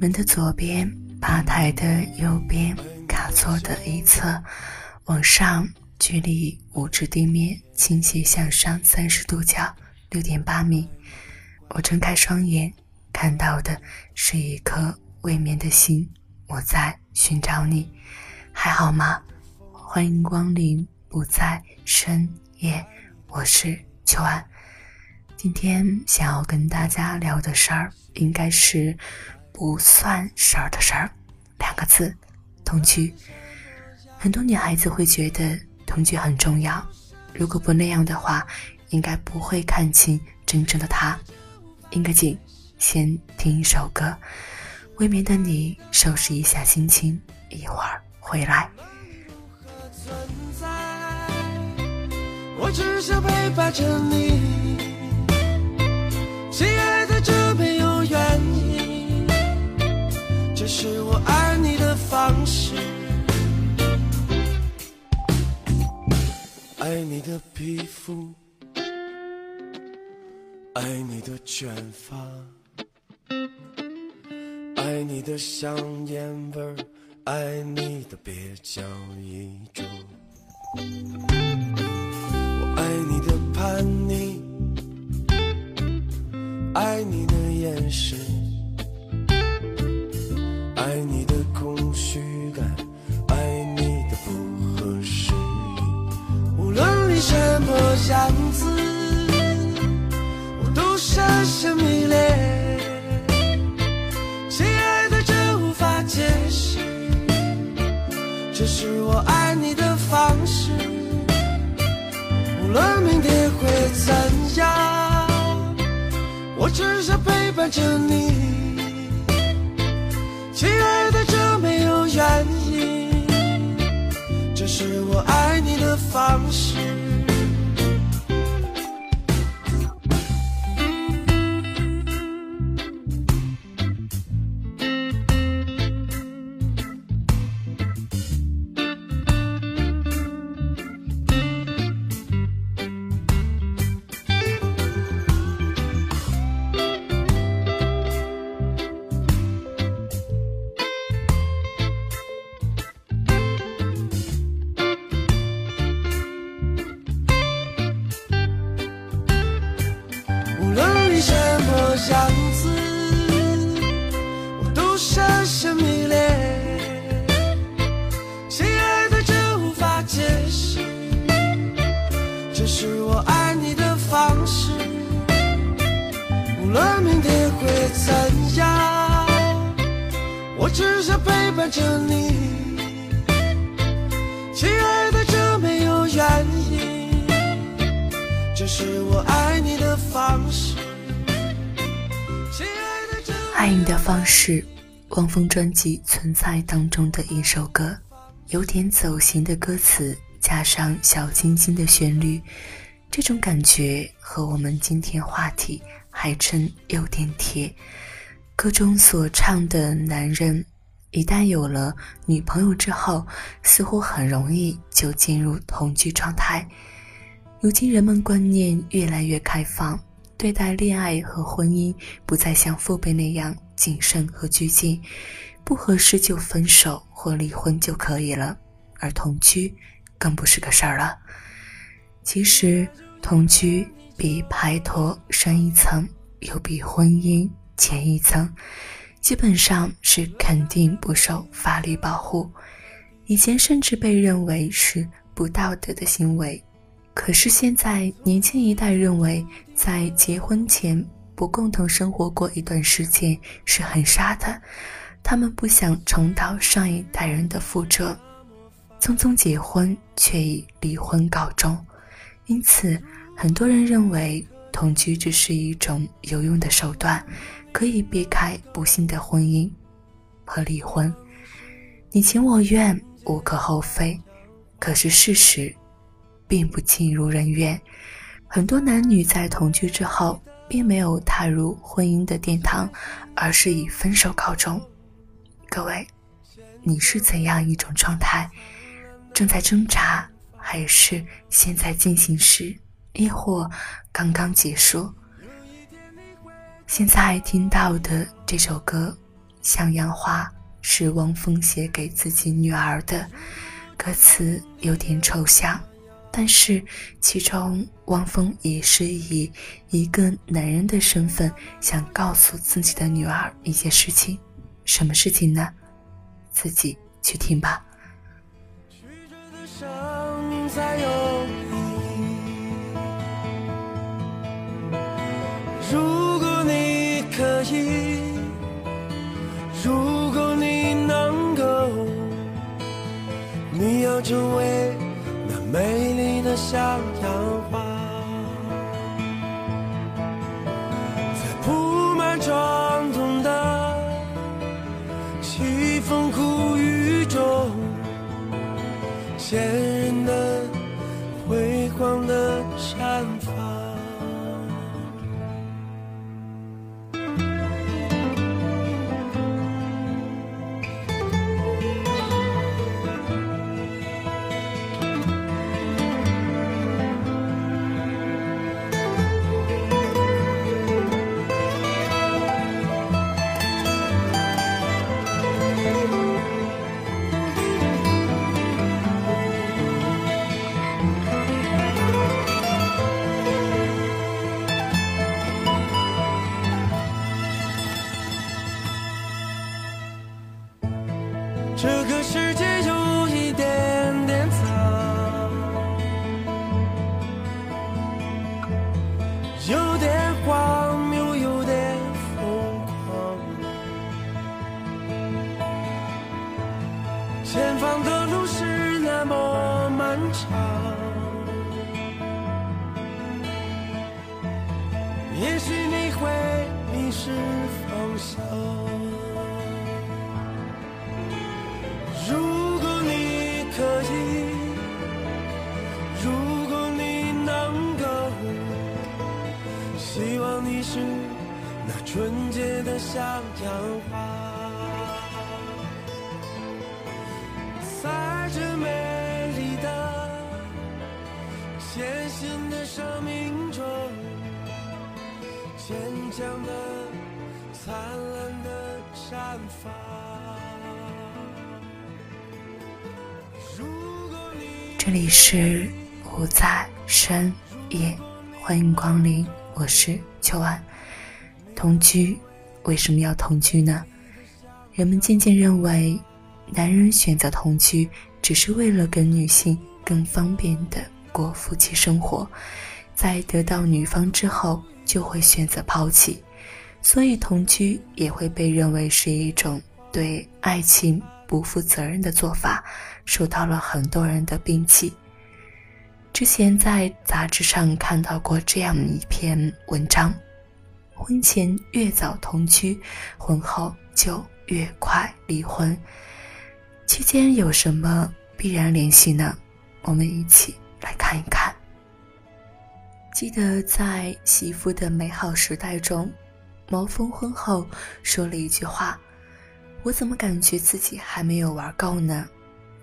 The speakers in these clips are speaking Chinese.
门的左边，吧台的右边，卡座的一侧，往上，距离五指地面倾斜向上三十度角，六点八米。我睁开双眼，看到的是一颗未眠的心。我在寻找你，还好吗？欢迎光临，不在深夜。我是秋安。今天想要跟大家聊的事儿，应该是。不算事儿的事儿，两个字，同居。很多女孩子会觉得同居很重要，如果不那样的话，应该不会看清真正的他。应个景，先听一首歌。未眠的你，收拾一下心情，一会儿回来。我只想陪伴着你，卷发，爱你的香烟味儿，爱你的蹩脚衣着，我爱你的叛逆，爱你的眼神。爱你的空虚感，爱你的不合时宜。无论你什么样子，伴着你。无论明天会怎样，我只想陪伴着你，亲爱的，这没有原因，这是我爱你的方式。爱你的方式，汪峰专辑《存在》当中的一首歌，有点走心的歌词，加上小清新的旋律，这种感觉和我们今天话题还真有点贴。歌中所唱的男人。一旦有了女朋友之后，似乎很容易就进入同居状态。如今人们观念越来越开放，对待恋爱和婚姻不再像父辈那样谨慎和拘谨，不合适就分手或离婚就可以了，而同居更不是个事儿了。其实，同居比拍拖深一层，又比婚姻浅一层。基本上是肯定不受法律保护，以前甚至被认为是不道德的行为，可是现在年轻一代认为，在结婚前不共同生活过一段时间是很傻的，他们不想重蹈上一代人的覆辙，匆匆结婚却以离婚告终，因此很多人认为同居只是一种有用的手段，可以避开不幸的婚姻和离婚，你情我愿。无可厚非，可是事实并不尽如人愿。很多男女在同居之后，并没有踏入婚姻的殿堂，而是以分手告终。各位，你是怎样一种状态？正在挣扎，还是现在进行时，亦或刚刚结束？现在听到的这首歌《向阳花》。是汪峰写给自己女儿的，歌词有点抽象，但是其中汪峰也是以一个男人的身份想告诉自己的女儿一些事情，什么事情呢？自己去听吧。曲折的伤才有如果你能够，你要成为那美丽的向阳花。也许你会迷失方向，如果你可以，如果你能够，希望你是那纯洁的向阳花。坚强的、灿烂的绽放。这里是无在深夜，欢迎光临。我是秋安，同居为什么要同居呢？人们渐渐认为，男人选择同居只是为了跟女性更方便的过夫妻生活，在得到女方之后就会选择抛弃，所以同居也会被认为是一种对爱情不负责任的做法，受到了很多人的摒弃。之前在杂志上看到过这样一篇文章：婚前越早同居，婚后就越快离婚。期间有什么必然联系呢？我们一起来看一看。记得在《媳妇的美好时代》中，毛峰婚后说了一句话：“我怎么感觉自己还没有玩够呢？”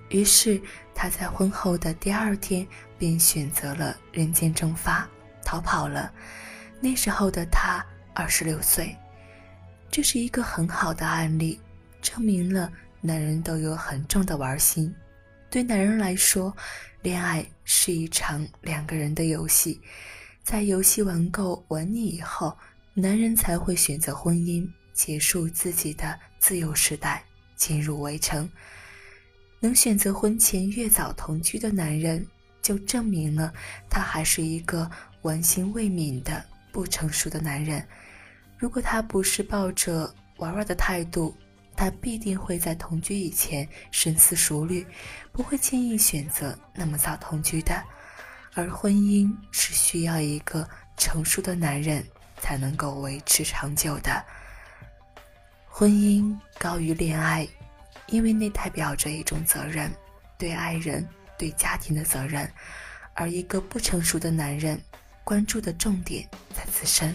于是他在婚后的第二天便选择了人间蒸发，逃跑了。那时候的他二十六岁，这是一个很好的案例，证明了男人都有很重的玩心。对男人来说，恋爱是一场两个人的游戏，在游戏玩够玩腻以后，男人才会选择婚姻，结束自己的自由时代，进入围城。能选择婚前越早同居的男人，就证明了他还是一个玩心未泯的不成熟的男人。如果他不是抱着玩玩的态度，他必定会在同居以前深思熟虑，不会轻易选择那么早同居的。而婚姻是需要一个成熟的男人才能够维持长久的。婚姻高于恋爱。因为那代表着一种责任，对爱人、对家庭的责任，而一个不成熟的男人，关注的重点在自身，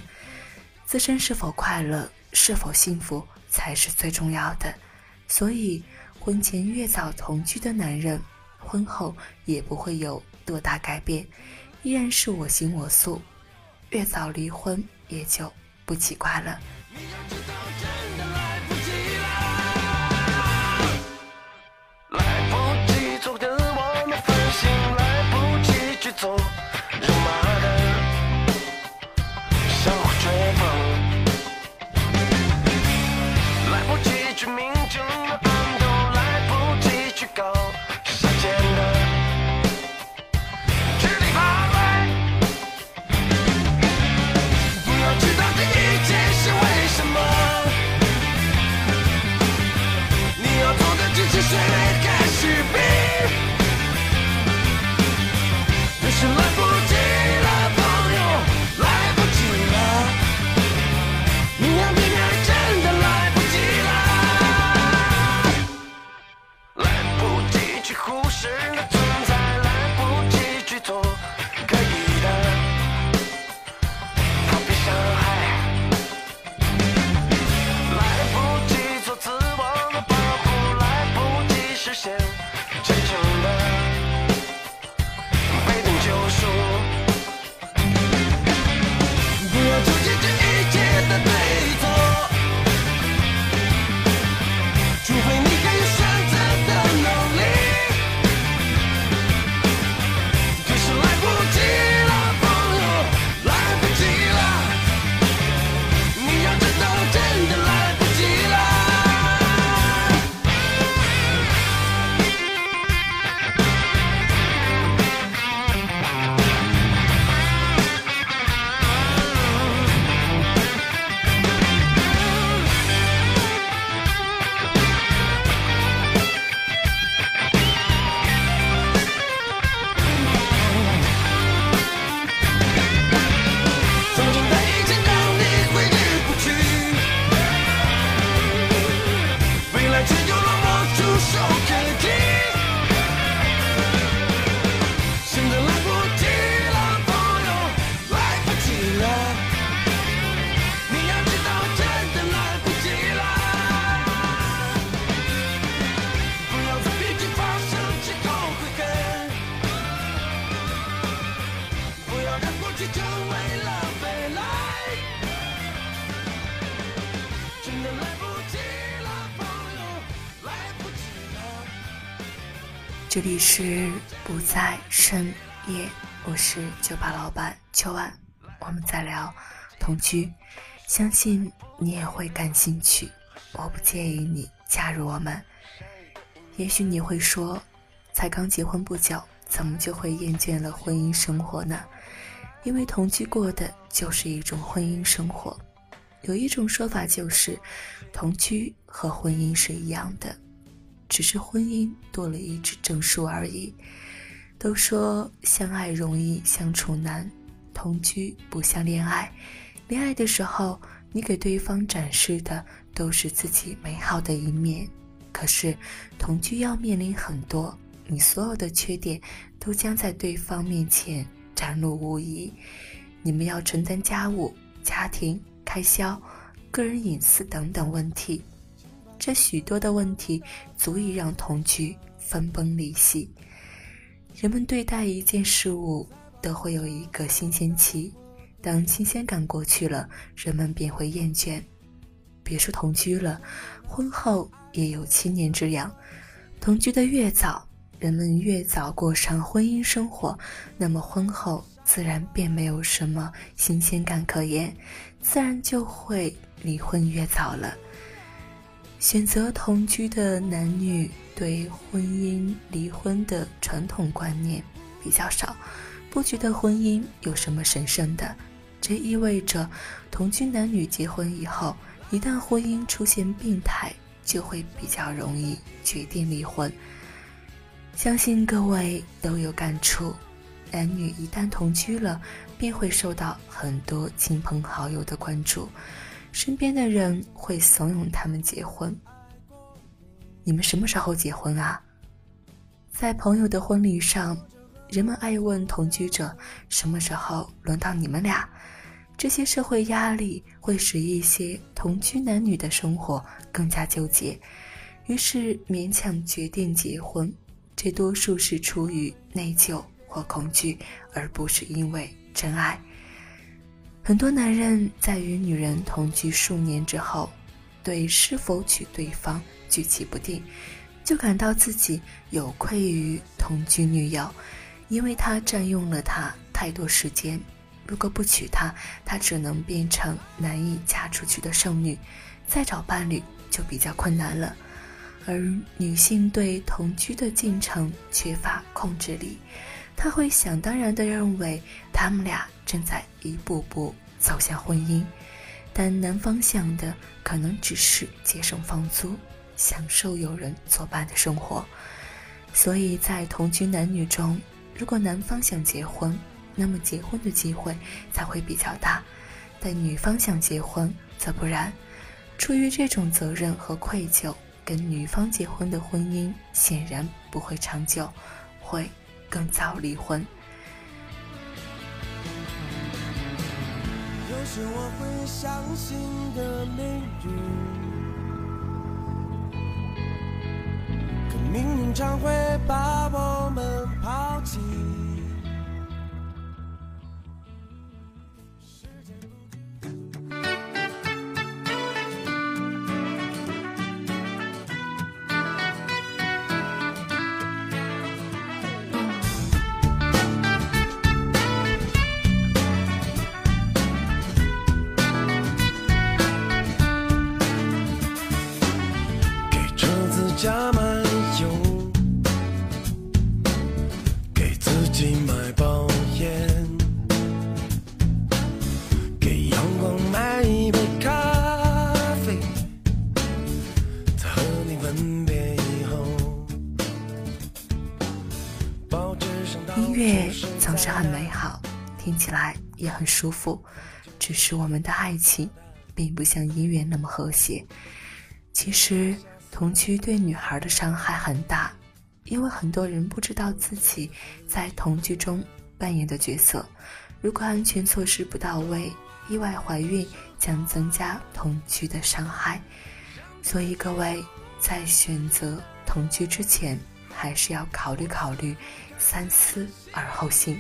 自身是否快乐、是否幸福才是最重要的。所以，婚前越早同居的男人，婚后也不会有多大改变，依然是我行我素；越早离婚，也就不奇怪了。来不及昨天我们分心，来不及去做肉麻这里是不在深夜，我是酒吧老板秋晚，我们在聊同居，相信你也会感兴趣，我不介意你加入我们。也许你会说，才刚结婚不久，怎么就会厌倦了婚姻生活呢？因为同居过的就是一种婚姻生活，有一种说法就是，同居和婚姻是一样的。只是婚姻多了一纸证书而已。都说相爱容易相处难，同居不像恋爱。恋爱的时候，你给对方展示的都是自己美好的一面，可是同居要面临很多，你所有的缺点都将在对方面前展露无遗。你们要承担家务、家庭开销、个人隐私等等问题。这许多的问题足以让同居分崩离析。人们对待一件事物都会有一个新鲜期，当新鲜感过去了，人们便会厌倦。别说同居了，婚后也有七年之痒。同居的越早，人们越早过上婚姻生活，那么婚后自然便没有什么新鲜感可言，自然就会离婚越早了。选择同居的男女对婚姻离婚的传统观念比较少，不觉得婚姻有什么神圣的。这意味着，同居男女结婚以后，一旦婚姻出现病态，就会比较容易决定离婚。相信各位都有感触，男女一旦同居了，便会受到很多亲朋好友的关注。身边的人会怂恿他们结婚。你们什么时候结婚啊？在朋友的婚礼上，人们爱问同居者什么时候轮到你们俩。这些社会压力会使一些同居男女的生活更加纠结，于是勉强决定结婚。这多数是出于内疚或恐惧，而不是因为真爱。很多男人在与女人同居数年之后，对是否娶对方举棋不定，就感到自己有愧于同居女友，因为她占用了他太多时间。如果不娶她，她只能变成难以嫁出去的剩女，再找伴侣就比较困难了。而女性对同居的进程缺乏控制力。他会想当然地认为他们俩正在一步步走向婚姻，但男方想的可能只是节省房租，享受有人作伴的生活。所以在同居男女中，如果男方想结婚，那么结婚的机会才会比较大；但女方想结婚则不然。出于这种责任和愧疚，跟女方结婚的婚姻显然不会长久，会。更早离婚。有时我会相信的命运，可命运常会把我们抛音乐总是很美好，听起来也很舒服，只是我们的爱情并不像音乐那么和谐。其实。同居对女孩的伤害很大，因为很多人不知道自己在同居中扮演的角色。如果安全措施不到位，意外怀孕将增加同居的伤害。所以各位在选择同居之前，还是要考虑考虑，三思而后行。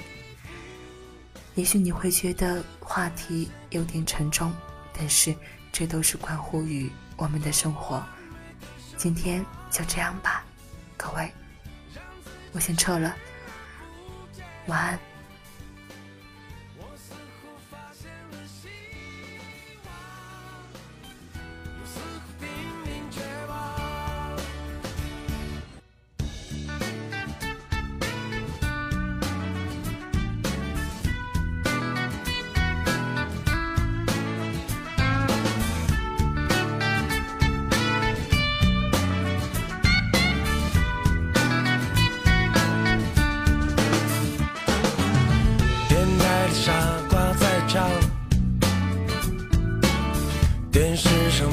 也许你会觉得话题有点沉重，但是这都是关乎于我们的生活。今天就这样吧，各位，我先撤了，晚安。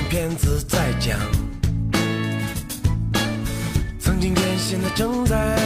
骗子在讲，曾经艰辛的正在